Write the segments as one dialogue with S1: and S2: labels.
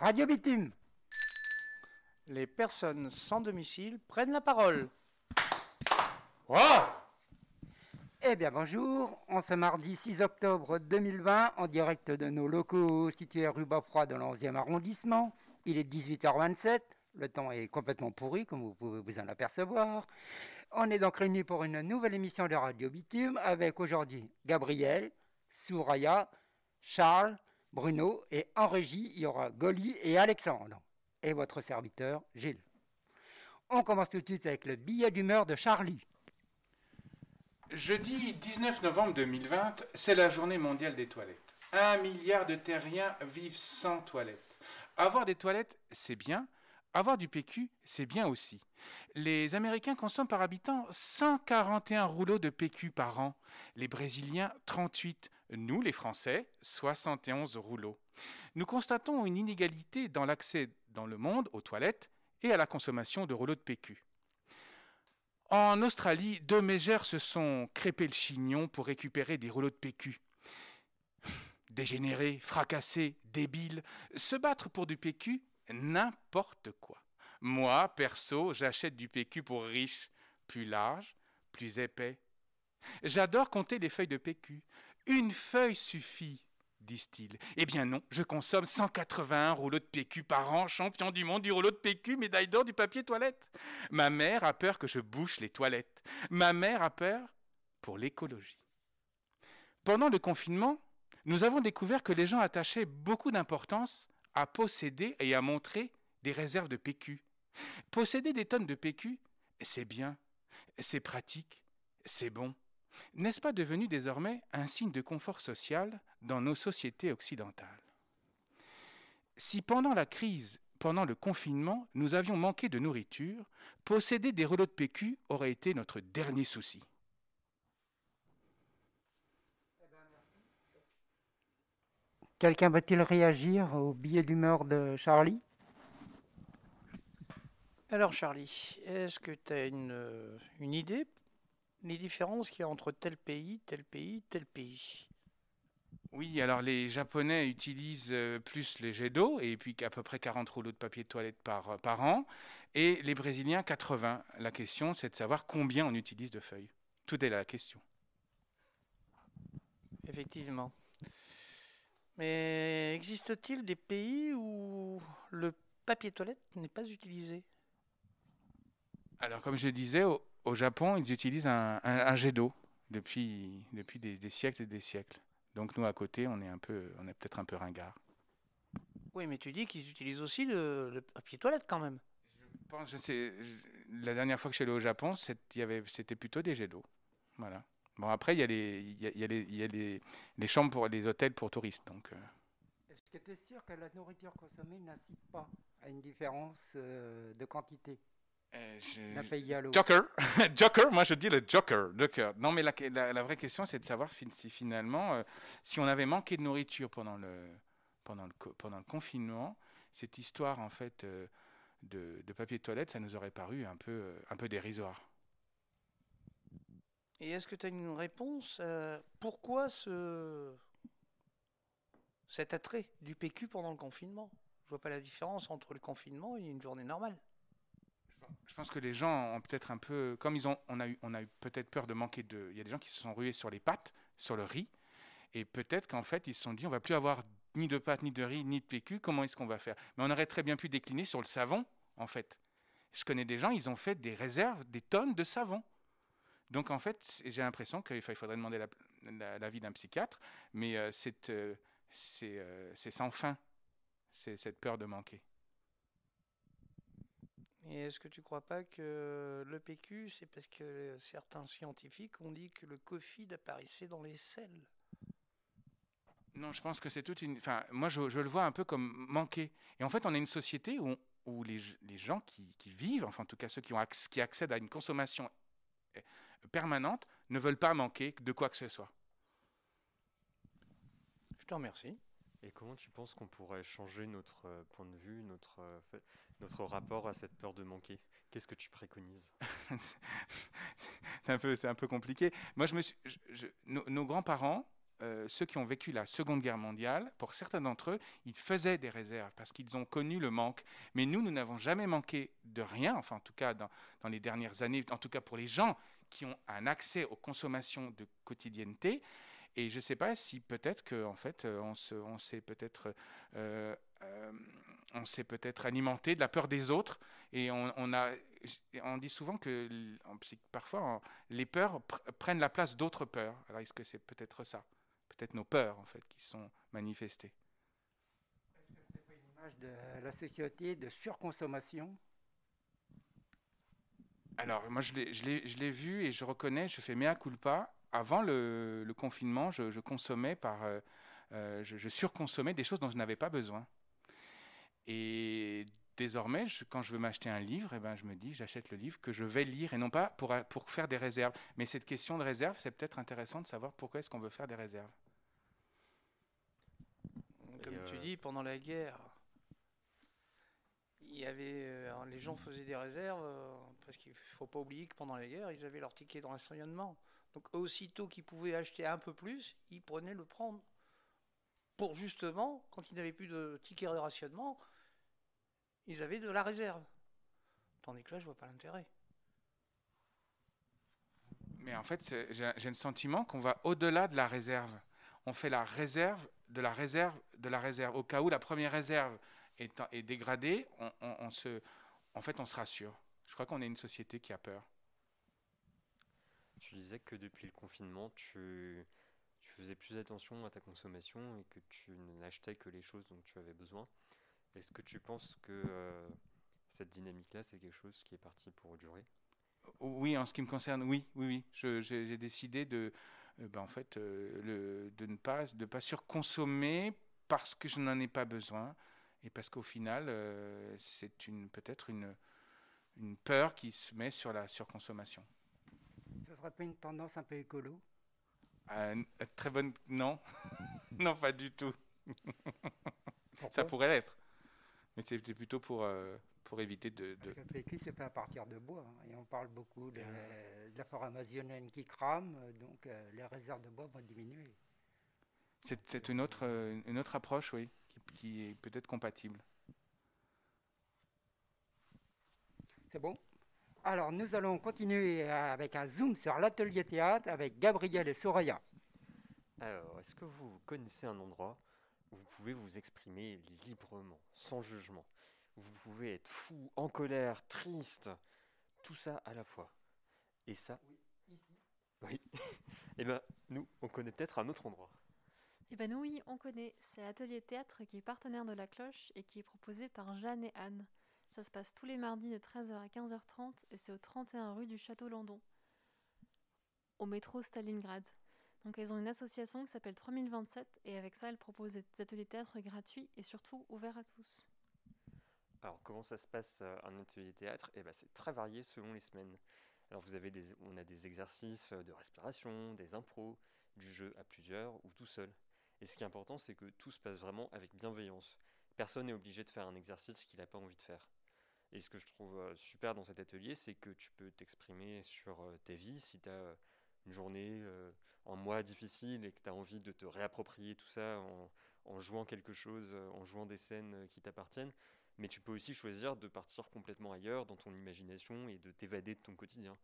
S1: Radio Bitume.
S2: Les personnes sans domicile prennent la parole.
S1: Eh bien bonjour, on ce mardi 6 octobre 2020 en direct de nos locaux situés rue Bafroid dans le 11e arrondissement. Il est 18h27, le temps est complètement pourri comme vous pouvez vous en apercevoir. On est donc réunis pour une nouvelle émission de Radio Bitume avec aujourd'hui Gabriel, Souraya, Charles, Bruno et en régie il y aura Goli et Alexandre et votre serviteur Gilles. On commence tout de suite avec le billet d'humeur de Charlie.
S3: Jeudi 19 novembre 2020, c'est la journée mondiale des toilettes. Un milliard de terriens vivent sans toilettes. Avoir des toilettes, c'est bien. Avoir du PQ, c'est bien aussi. Les Américains consomment par habitant 141 rouleaux de PQ par an. Les Brésiliens, 38. Nous, les Français, 71 rouleaux. Nous constatons une inégalité dans l'accès dans le monde aux toilettes et à la consommation de rouleaux de PQ. En Australie, deux mégères se sont crépés le chignon pour récupérer des rouleaux de PQ. Dégénérés, fracassés, débiles, se battre pour du PQ, n'importe quoi. Moi, perso, j'achète du PQ pour riche, plus large, plus épais. J'adore compter les feuilles de PQ. Une feuille suffit disent-ils. Eh bien non, je consomme 181 rouleaux de PQ par an, champion du monde du rouleau de PQ, médaille d'or du papier toilette. Ma mère a peur que je bouche les toilettes. Ma mère a peur pour l'écologie. Pendant le confinement, nous avons découvert que les gens attachaient beaucoup d'importance à posséder et à montrer des réserves de PQ. Posséder des tonnes de PQ, c'est bien, c'est pratique, c'est bon. N'est-ce pas devenu désormais un signe de confort social dans nos sociétés occidentales? Si pendant la crise, pendant le confinement, nous avions manqué de nourriture, posséder des rouleaux de PQ aurait été notre dernier souci.
S1: Quelqu'un va-t-il réagir au billet d'humeur de Charlie?
S2: Alors Charlie, est-ce que tu as une, une idée les différences qu'il y a entre tel pays, tel pays, tel pays
S3: oui, alors les Japonais utilisent euh, plus les jets d'eau, et puis à peu près 40 rouleaux de papier de toilette par, euh, par an, et les Brésiliens 80. La question, c'est de savoir combien on utilise de feuilles. Tout est là la question.
S2: Effectivement. Mais existe-t-il des pays où le papier toilette n'est pas utilisé?
S3: Alors, comme je disais, au Japon, ils utilisent un, jet d'eau depuis, depuis des, siècles et des siècles. Donc nous, à côté, on est, un peu, on est peut-être un peu ringard.
S2: Oui, mais tu dis qu'ils utilisent aussi le, papier toilette quand même.
S3: Je pense, je sais, la dernière fois que je suis allé au Japon, c'était plutôt des jets d'eau. Voilà. Bon, après, il y a, les, il y a, les, il y a les, les, chambres pour les hôtels pour touristes. Donc, euh.
S1: Est-ce que tu es sûr que la nourriture consommée n'incite pas à une différence euh, de quantité?
S3: Euh, Joker, Joker, moi je dis le Joker, Joker. Non, mais la, la, vraie question, c'est de savoir si finalement, euh, si on avait manqué de nourriture pendant le, pendant le, pendant le confinement, cette histoire en fait euh, de, de, papier de toilette, ça nous aurait paru un peu, un peu dérisoire.
S2: Et est-ce que tu as une réponse Pourquoi ce, cet attrait du PQ pendant le confinement? Je vois pas la différence entre le confinement et une journée normale
S3: je pense que les gens ont peut-être un peu, comme ils ont, on a eu, on a eu peut-être peur de manquer de. Il y a des gens qui se sont rués sur les pâtes, sur le riz, et peut-être qu'en fait ils se sont dit, on va plus avoir ni de pâtes, ni de riz, ni de PQ. Comment est-ce qu'on va faire? Mais on aurait très bien pu décliner sur le savon, en fait. Je connais des gens, ils ont fait des réserves, des tonnes de savon. Donc en fait, j'ai l'impression qu'il faudrait demander l'avis d'un psychiatre, mais euh, euh, euh, c'est sans fin, c'est cette peur de manquer.
S2: Et est-ce que tu ne crois pas que le PQ, c'est parce que certains scientifiques ont dit que le Covid apparaissait dans les selles?
S3: Non, je pense que c'est toute une. Enfin, moi, je, le vois un peu comme manquer. Et en fait, on est une société où, où les, les, gens qui, qui, vivent, enfin, en tout cas ceux qui, ont qui accèdent à une consommation eh, permanente, ne veulent pas manquer de quoi que ce soit.
S2: Je te remercie.
S4: Et comment tu penses qu'on pourrait changer notre euh, point de vue, notre, euh, notre rapport à cette peur de manquer? Qu'est-ce que tu préconises?
S3: C'est un, peu, compliqué. Moi, nos, grands-parents, euh, ceux qui ont vécu la Seconde Guerre mondiale, pour certains d'entre eux, ils faisaient des réserves parce qu'ils ont connu le manque. Mais nous, nous n'avons jamais manqué de rien, enfin en tout cas dans, dans, les dernières années, en tout cas pour les gens qui ont un accès aux consommations de quotidienneté. Et je ne sais pas si peut-être qu'en fait, euh, on, s'est peut-être euh, euh, on s'est peut-être alimenté de la peur des autres et on, a on dit souvent que parfois les peurs prennent la place d'autres peurs. Alors est-ce que c'est peut-être ça? Peut-être nos peurs en fait qui sont manifestées.
S1: Est-ce que c'est pas une image de la société de surconsommation?
S3: Alors moi je l'ai vu et je reconnais, je fais mea culpa. Avant le, confinement, je, consommais par, euh, euh, je surconsommais des choses dont je n'avais pas besoin. Et désormais, quand je veux m'acheter un livre, eh ben, je me dis, j'achète le livre que je vais lire et non pas pour, pour faire des réserves. Mais cette question de réserve, c'est peut-être intéressant de savoir pourquoi est-ce qu'on veut faire des réserves.
S2: Comme tu euh, dis, pendant la guerre, il y avait, euh, les gens faisaient des réserves, euh, parce qu'il ne faut pas oublier que pendant la guerre, ils avaient leur ticket de rationnement. Donc aussitôt qu'ils pouvaient acheter un peu plus, ils prenaient le prendre. Pour justement, quand ils n'avaient plus de ticket de rationnement, ils avaient de la réserve. Tandis que là, je vois pas l'intérêt.
S3: Mais en fait, j'ai le sentiment qu'on va au-delà de la réserve. On fait la réserve de la réserve de la réserve. Au cas où la première réserve est, dégradée, en fait, on se rassure. Je crois qu'on est une société qui a peur.
S4: Tu disais que depuis le confinement, tu, faisais plus attention à ta consommation et que tu n'achetais que les choses dont tu avais besoin. Est-ce que tu penses que euh, cette dynamique-là, c'est quelque chose qui est parti pour durer?
S3: Oui, en ce qui me concerne, oui, oui, oui. J'ai décidé de, euh, ben, en fait, euh, de ne pas, surconsommer parce que je n'en ai pas besoin et parce qu'au final, c'est peut-être une peur qui se met sur la surconsommation.
S1: Serait pas une tendance un peu écolo?
S3: Très bonne, non, non, pas du tout. Ça pourrait l'être. Mais c'était plutôt pour, euh, pour éviter de. de...
S1: le PQ, c'est fait à partir de bois. Hein, et on parle beaucoup de, la forêt amazonienne qui crame, donc euh, les réserves de bois vont diminuer.
S3: C'est une autre, euh, une autre approche, oui, qui, qui est peut-être compatible.
S1: C'est bon? Alors, nous allons continuer avec un zoom sur l'atelier théâtre avec Gabriel et Soraya.
S4: Alors, est-ce que vous connaissez un endroit vous pouvez vous exprimer librement, sans jugement? Vous pouvez être fou, en colère, triste, tout ça à la fois. Et ça, oui, ici. Oui. Et eh ben nous, on connaît peut-être un autre endroit.
S5: Eh ben nous, oui, on connaît. C'est l'atelier théâtre qui est partenaire de la cloche et qui est proposé par Jeanne et Anne. Ça se passe tous les mardis de 13h à 15h30 et c'est au 31 rue du Château Landon, au métro Stalingrad. Donc elles ont une association qui s'appelle 3027 et avec ça elles proposent des ateliers théâtre gratuits et surtout ouverts à tous.
S4: Alors comment ça se passe euh, un atelier théâtre? Eh ben, C'est très varié selon les semaines. Alors vous avez des, on a des exercices de respiration, des impros, du jeu à plusieurs ou tout seul. Et ce qui est important, c'est que tout se passe vraiment avec bienveillance. Personne n'est obligé de faire un exercice qu'il n'a pas envie de faire. Et ce que je trouve euh, super dans cet atelier, c'est que tu peux t'exprimer sur euh, tes vies si tu as une journée, euh, un mois difficile et que tu as envie de te réapproprier tout ça en, jouant quelque chose, euh, en jouant des scènes euh, qui t'appartiennent. Mais tu peux aussi choisir de partir complètement ailleurs dans ton imagination et de t'évader de ton quotidien.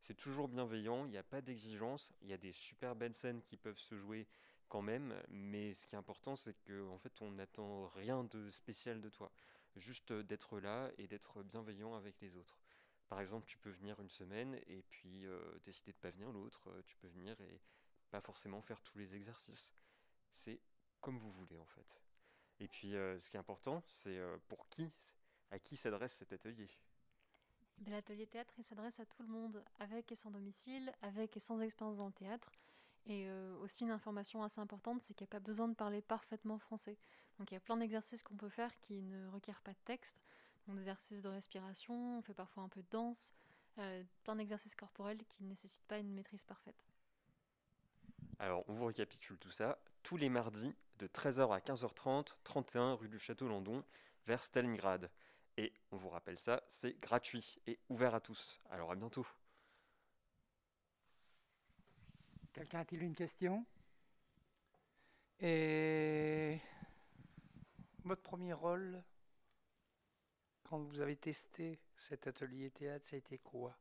S4: C'est toujours bienveillant, il n'y a pas d'exigence, il y a des super belles scènes qui peuvent se jouer quand même, mais ce qui est important, c'est qu'en en fait, on n'attend rien de spécial de toi. Juste d'être là et d'être bienveillant avec les autres. Par exemple, tu peux venir une semaine et puis euh, décider de pas venir l'autre. Euh, tu peux venir et pas forcément faire tous les exercices. C'est comme vous voulez en fait. Et puis, euh, ce qui est important, c'est pour qui, à qui s'adresse cet atelier?
S5: Ben, l'atelier théâtre, s'adresse à tout le monde, avec et sans domicile, avec et sans expérience dans le théâtre. Et aussi une information assez importante, c'est qu'il n'y a pas besoin de parler parfaitement français. Donc il y a plein d'exercices qu'on peut faire qui ne requièrent pas de texte des exercices de respiration, on fait parfois un peu de danse, euh, plein d'exercices corporels qui ne nécessitent pas une maîtrise parfaite.
S4: Alors, on vous récapitule tout ça. Tous les mardis, de 13h à 15h30, 31 rue du Château Landon, vers Stalingrad. Et on vous rappelle ça, c'est gratuit et ouvert à tous. Alors à bientôt.
S1: Quelqu'un a-t-il une question?
S2: Et votre premier rôle, quand vous avez testé cet atelier théâtre, ça a été quoi?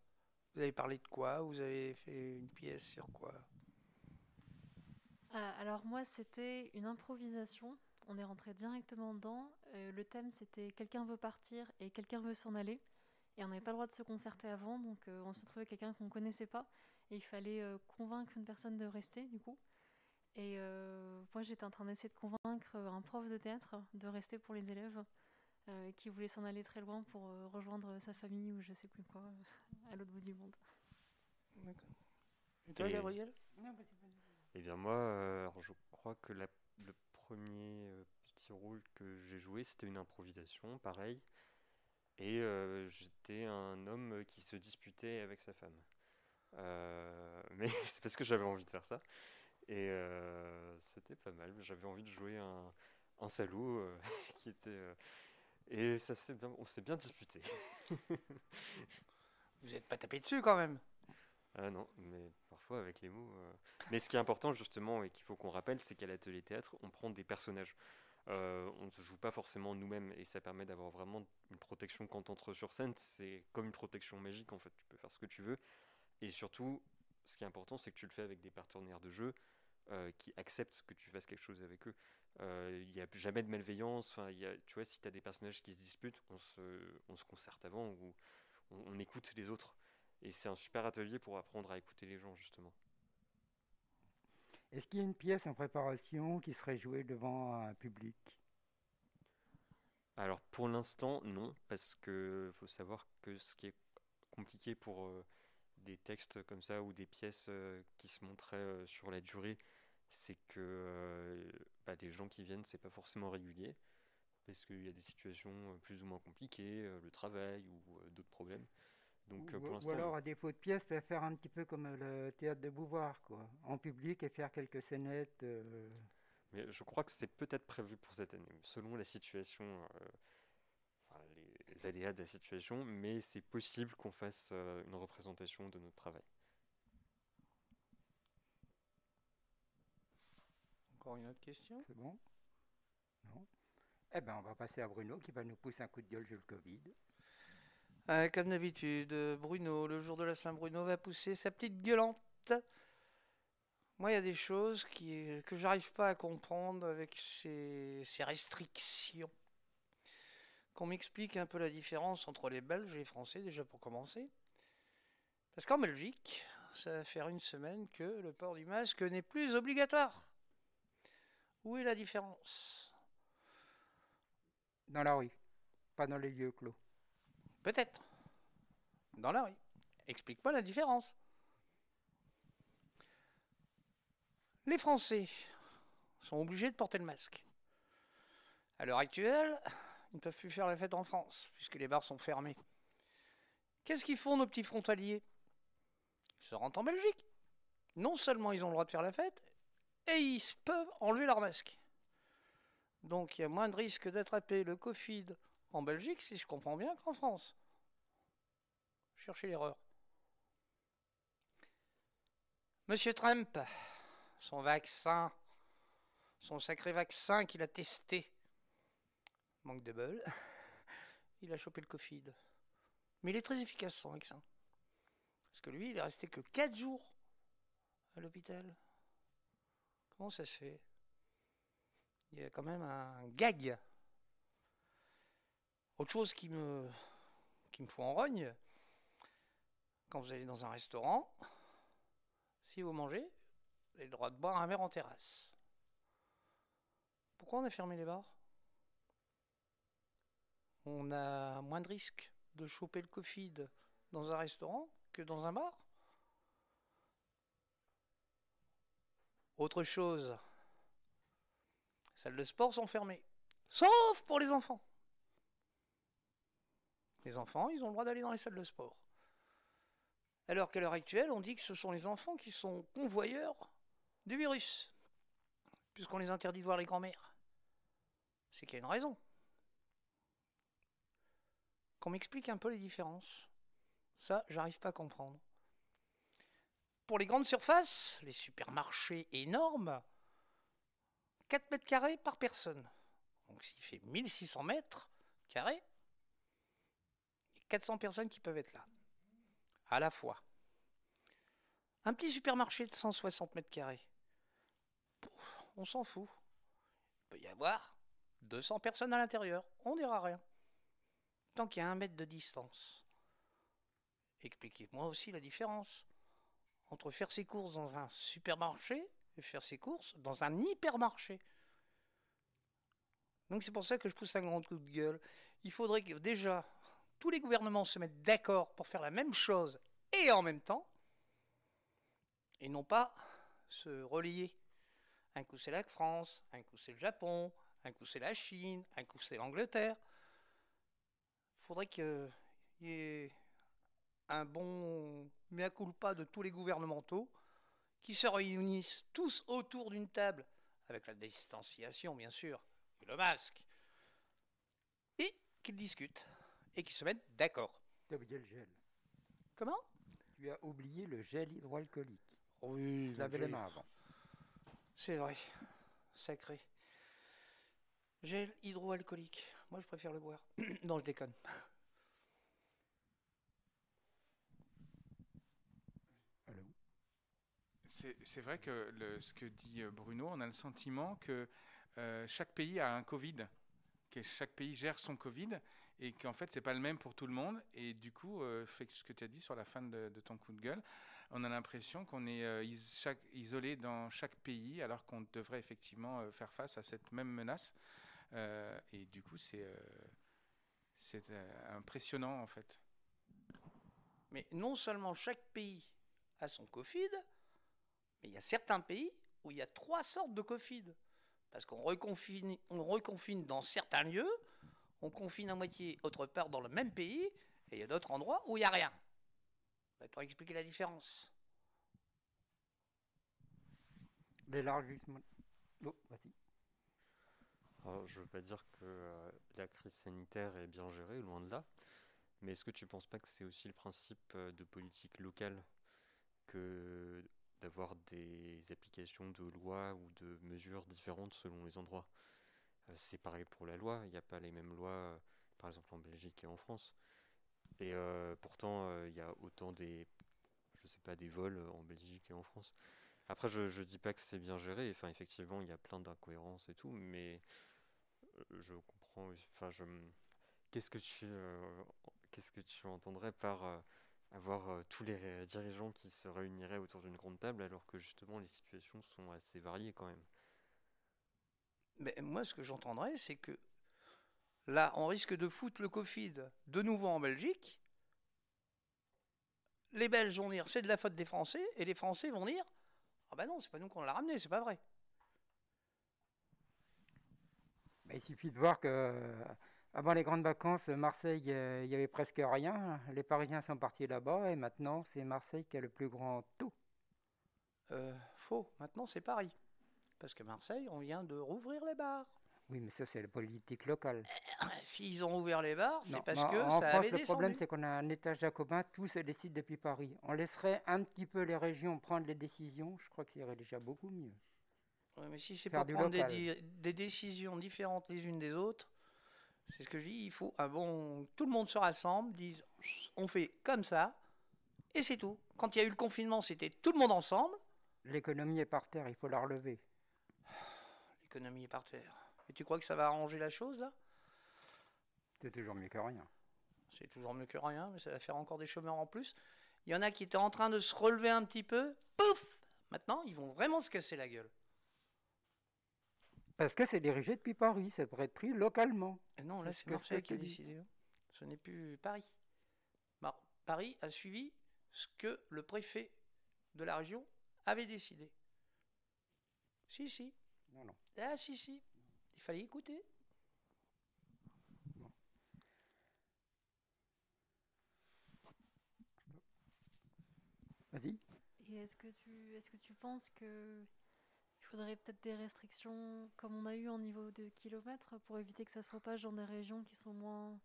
S2: Vous avez parlé de quoi? Vous avez fait une pièce sur quoi?
S5: Ah, alors moi, c'était une improvisation. On est rentré directement dedans. Euh, le thème, c'était quelqu'un veut partir et quelqu'un veut s'en aller. Et on n'avait pas le droit de se concerter avant, donc euh, on se trouvait quelqu'un qu'on connaissait pas. Et il fallait euh, convaincre une personne de rester, du coup. Et euh, moi, j'étais en train d'essayer de convaincre un prof de théâtre de rester pour les élèves euh, qui voulait s'en aller très loin pour euh, rejoindre sa famille ou je sais plus quoi, à l'autre bout du monde.
S2: D'accord. Et toi,
S4: Et-
S2: Gabriel?
S4: Eh bien moi, euh, alors je crois que la- le premier euh, petit rôle que j'ai joué, c'était une improvisation, pareil. Et euh, j'étais un homme qui se disputait avec sa femme. Euh, mais c'est parce que j'avais envie de faire ça. Et euh, c'était pas mal. J'avais envie de jouer un, un salaud qui était... et ça s'est bien, on s'est bien disputé.
S2: Vous n'êtes pas tapé dessus quand même
S4: Ah non, mais parfois avec les mots. Mais ce qui est important justement et qu'il faut qu'on rappelle, c'est qu'à l'atelier théâtre, on prend des personnages. Euh, on ne se joue pas forcément nous-mêmes et ça permet d'avoir vraiment une protection quand on entre sur scène. C'est comme une protection magique en fait. Tu peux faire ce que tu veux. Et surtout, ce qui est important, c'est que tu le fais avec des partenaires de jeu euh, qui acceptent que tu fasses quelque chose avec eux. Euh, Il n'y a jamais de malveillance. Y a, tu vois, si tu as des personnages qui se disputent, on se, on se concerte avant ou on écoute les autres. Et c'est un super atelier pour apprendre à écouter les gens, justement.
S1: Est-ce qu'il y a une pièce en préparation qui serait jouée devant un public?
S4: Alors, pour l'instant, non, parce que faut savoir que ce qui est compliqué pour euh, des textes comme ça ou des pièces euh, qui se montraient euh, sur la durée, c'est que bah, des gens qui viennent, c'est pas forcément régulier, parce qu'il y a des situations plus ou moins compliquées, le travail ou d'autres problèmes. Donc, euh,
S1: ou,
S4: pour
S1: ou
S4: l'instant,
S1: alors, à défaut de pièce, peut faire un petit peu comme le théâtre de Beauvoir, quoi, en public et faire quelques scénettes. euh,
S4: Mais je crois que c'est peut-être prévu pour cette année, selon la situation, euh, enfin, les aléas de la situation, mais c'est possible qu'on fasse euh, une représentation de notre travail.
S2: Encore une autre question?
S1: C'est bon? Non? Eh bien, on va passer à Bruno qui va nous pousser un coup de gueule sur le Covid.
S2: Euh, Comme d'habitude, Bruno, le jour de la Saint-Bruno, va pousser sa petite gueulante. Moi, il y a des choses qui, que j'arrive pas à comprendre avec ces, ces restrictions. Qu'on m'explique un peu la différence entre les Belges et les Français, déjà pour commencer. Parce qu'en Belgique, ça va faire une semaine que le port du masque n'est plus obligatoire. Où est la différence?
S1: Dans la rue, pas dans les lieux clos.
S2: Peut-être. Dans la rue. Explique-moi la différence. Les Français sont obligés de porter le masque. À l'heure actuelle, ils ne peuvent plus faire la fête en France, puisque les bars sont fermés. Qu'est-ce qu'ils font, nos petits frontaliers? Ils se rendent en Belgique. Non seulement ils ont le droit de faire la fête, et ils peuvent enlever leur masque. Donc il y a moins de risque d'attraper le Covid en Belgique, si je comprends bien, qu'en France. Cherchez l'erreur. Monsieur Trump, son vaccin, son sacré vaccin qu'il a testé, manque de bol, il a chopé le Covid. Mais il est très efficace son vaccin. Parce que lui, il est resté que 4 jours à l'hôpital. Comment ça se fait? Il y a quand même un gag autre chose qui me, qui me fout en rogne, quand vous allez dans un restaurant, si vous mangez, vous avez le droit de boire un verre en terrasse. Pourquoi on a fermé les bars? On a moins de risque de choper le Covid dans un restaurant que dans un bar? Autre chose, les salles de sport sont fermées, sauf pour les enfants. Les enfants, ils ont le droit d'aller dans les salles de sport. Alors qu'à l'heure actuelle, on dit que ce sont les enfants qui sont convoyeurs du virus, puisqu'on les interdit de voir les grands-mères. C'est qu'il y a une raison. Qu'on m'explique un peu les différences. Ça, j'arrive pas à comprendre. Pour les grandes surfaces, les supermarchés énormes, 4 mètres carrés par personne. Donc s'il fait 1600 mètres carrés, 400 personnes qui peuvent être là, à la fois. Un petit supermarché de 160 mètres carrés, on s'en fout. Il peut y avoir 200 personnes à l'intérieur, on dira rien. Tant qu'il y a un mètre de distance. Expliquez-moi aussi la différence entre faire ses courses dans un supermarché et faire ses courses dans un hypermarché. Donc c'est pour ça que je pousse un grand coup de gueule. Il faudrait que déjà tous les gouvernements se mettent d'accord pour faire la même chose et en même temps, et non pas se relier. Un coup c'est la France, un coup c'est le Japon, un coup c'est la Chine, un coup c'est l'Angleterre. Il faudrait qu'il y ait un bon mea culpa de tous les gouvernementaux qui se réunissent tous autour d'une table, avec la distanciation bien sûr, le masque, et qu'ils discutent, et qu'ils se mettent d'accord.
S1: Tu as oublié le gel.
S2: Comment?
S1: Tu as oublié le gel hydroalcoolique.
S2: Oui,
S1: Je lavais les mains avant.
S2: C'est vrai, sacré. Gel hydroalcoolique. Moi, je préfère le boire. non, je déconne.
S1: Allô?
S3: C'est vrai que le- ce que dit euh, Bruno, on a le sentiment que euh, chaque pays a un Covid, que chaque pays gère son Covid et qu'en fait c'est pas le même pour tout le monde. Et du coup, euh, fait ce que tu as dit sur la fin de, ton coup de gueule, on a l'impression qu'on est euh, isolé dans chaque pays alors qu'on devrait effectivement euh, faire face à cette même menace. Euh, et du coup, c'est impressionnant en fait.
S2: Mais non seulement chaque pays a son Covid, mais il y a certains pays où il y a trois sortes de Covid. Parce qu'on reconfine, on reconfine dans certains lieux, on confine à moitié autre part dans le même pays, et il y a d'autres endroits où il n'y a rien. Va t expliquer la différence
S1: L'élargissement. Oh, vas-y.
S4: Alors, je veux pas dire que euh, la crise sanitaire est bien gérée, loin de là. Mais est-ce que tu penses pas que c'est aussi le principe euh, de politique locale que d'avoir des applications de lois ou de mesures différentes selon les endroits? Euh, c'est pareil pour la loi, il n'y a pas les mêmes lois, euh, par exemple en Belgique et en France. Et euh, pourtant, il y a autant des, je sais pas, des vols en Belgique et en France. Après, je, je dis pas que c'est bien géré, enfin, effectivement, il y a plein d'incohérences et tout, mais je comprends, enfin, je, qu'est-ce que tu, qu'est-ce que tu entendrais par avoir tous les dirigeants qui se réuniraient autour d'une grande table alors que justement les situations sont assez variées quand même?
S2: Mais moi, ce que j'entendrais, c'est que là, on risque de foutre le Covid de nouveau en Belgique. Les Belges vont dire c'est de la faute des Français, et les Français vont dire ah ben non, c'est pas nous qu'on l'a ramené, c'est pas vrai.
S1: Bah, il suffit de voir que euh, avant les grandes vacances, Marseille, euh, il y avait presque rien. Les Parisiens sont partis là-bas et maintenant c'est Marseille qui a le plus grand taux.
S2: Euh, faux. Maintenant, c'est Paris. Parce que Marseille, on vient de rouvrir les bars.
S1: Oui, mais ça c'est la politique locale.
S2: S'ils ont ouvert les bars, c'est parce que
S1: en
S2: ça
S1: France,
S2: avait
S1: le problème c'est qu'on a un État jacobin, tout se décide depuis Paris. On laisserait un petit peu les régions prendre les décisions, je crois que ça irait déjà beaucoup mieux.
S2: Ouais, mais si c'est pour prendre des, des décisions différentes les unes des autres, c'est ce que je dis, il faut un bon... Tout le monde se rassemble, dise on fait comme ça, et c'est tout. Quand il y a eu le confinement, c'était tout le monde ensemble,
S1: L'économie est par terre, il faut la relever.
S2: L'économie par terre. Et tu crois que ça va arranger la chose, là?
S1: C'est toujours mieux que rien.
S2: C'est toujours mieux que rien, mais ça va faire encore des chômeurs en plus. Il y en a qui étaient en train de se relever un petit peu, pouf Maintenant, ils vont vraiment se casser la gueule.
S1: Parce que c'est dirigé depuis Paris, ça devrait être pris localement.
S2: Et non, là,
S1: C'est
S2: Marseille qui a décidé. hein. Ce n'est plus Paris. Mar- Paris a suivi ce que le préfet de la région avait décidé. Si, si.
S1: Non, non.
S2: Ah, si, si. Il fallait écouter.
S1: Vas-y.
S5: Et est-ce que tu, est-ce que tu penses que il faudrait peut-être des restrictions comme on a eu en niveau de kilomètres pour éviter que ça se propage dans des régions qui sont moins,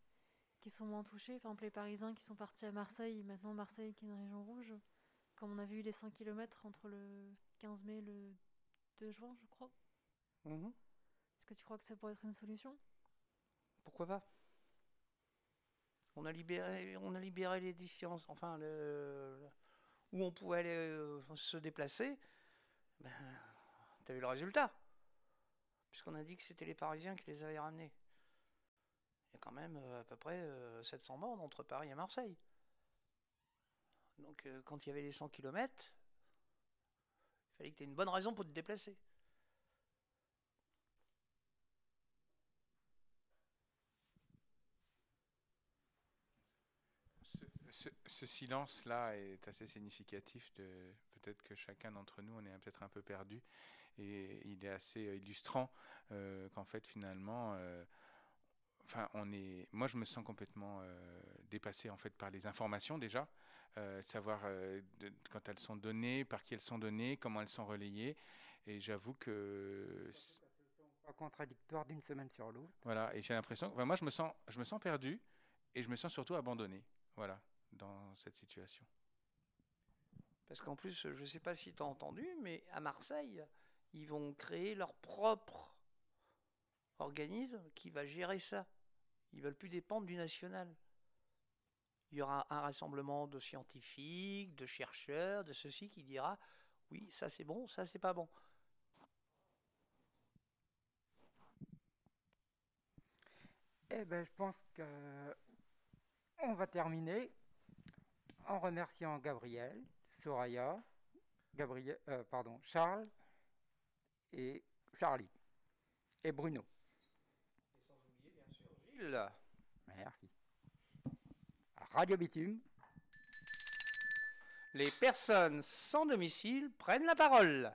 S5: qui sont moins touchées? Par exemple, les Parisiens qui sont partis à Marseille, maintenant Marseille qui est une région rouge, comme on avait eu les 100 km entre le 15 mai et le 2 juin, je crois.
S2: Mhm.
S5: Est-ce que tu crois que ça pourrait être une solution?
S2: Pourquoi pas? On a, libéré, on a libéré les distances, enfin, le, le- où on pouvait aller euh, se déplacer. Ben, T'as vu le résultat Puisqu'on a dit que c'était les Parisiens qui les avaient ramenés. Il y a quand même euh, à peu près euh, 700 morts entre Paris et Marseille. Donc, euh, quand il y avait les 100 km, il fallait que tu aies une bonne raison pour te déplacer.
S3: Ce, ce- ce silence-là est assez significatif de peut-être que chacun d'entre nous on est peut-être un peu perdu et il est assez euh, illustrant euh, qu'en fait finalement euh, enfin on est moi je me sens complètement euh, dépassé en fait par les informations déjà de savoir de- quand elles sont données par qui elles sont données comment elles sont relayées. Et j'avoue que
S1: Pas contradictoire d'une semaine sur l'autre.
S3: voilà, et j'ai l'impression, enfin, moi je me sens, je me sens perdu et je me sens surtout abandonné, voilà, dans cette situation.
S2: Parce qu'en plus, je ne sais pas si tu as entendu, mais à Marseille, ils vont créer leur propre organisme qui va gérer ça. Ils veulent plus dépendre du national. Il y aura un rassemblement de scientifiques, de chercheurs, de ceci qui dira oui, ça c'est bon, ça c'est pas bon.
S1: Eh ben, je pense que on va terminer en remerciant Gabriel, Soraya, Gabriel, euh, pardon, Charles et Charlie et Bruno.
S2: Gilles,
S1: Merci. Radio Bitume.
S2: les personnes sans domicile prennent la parole.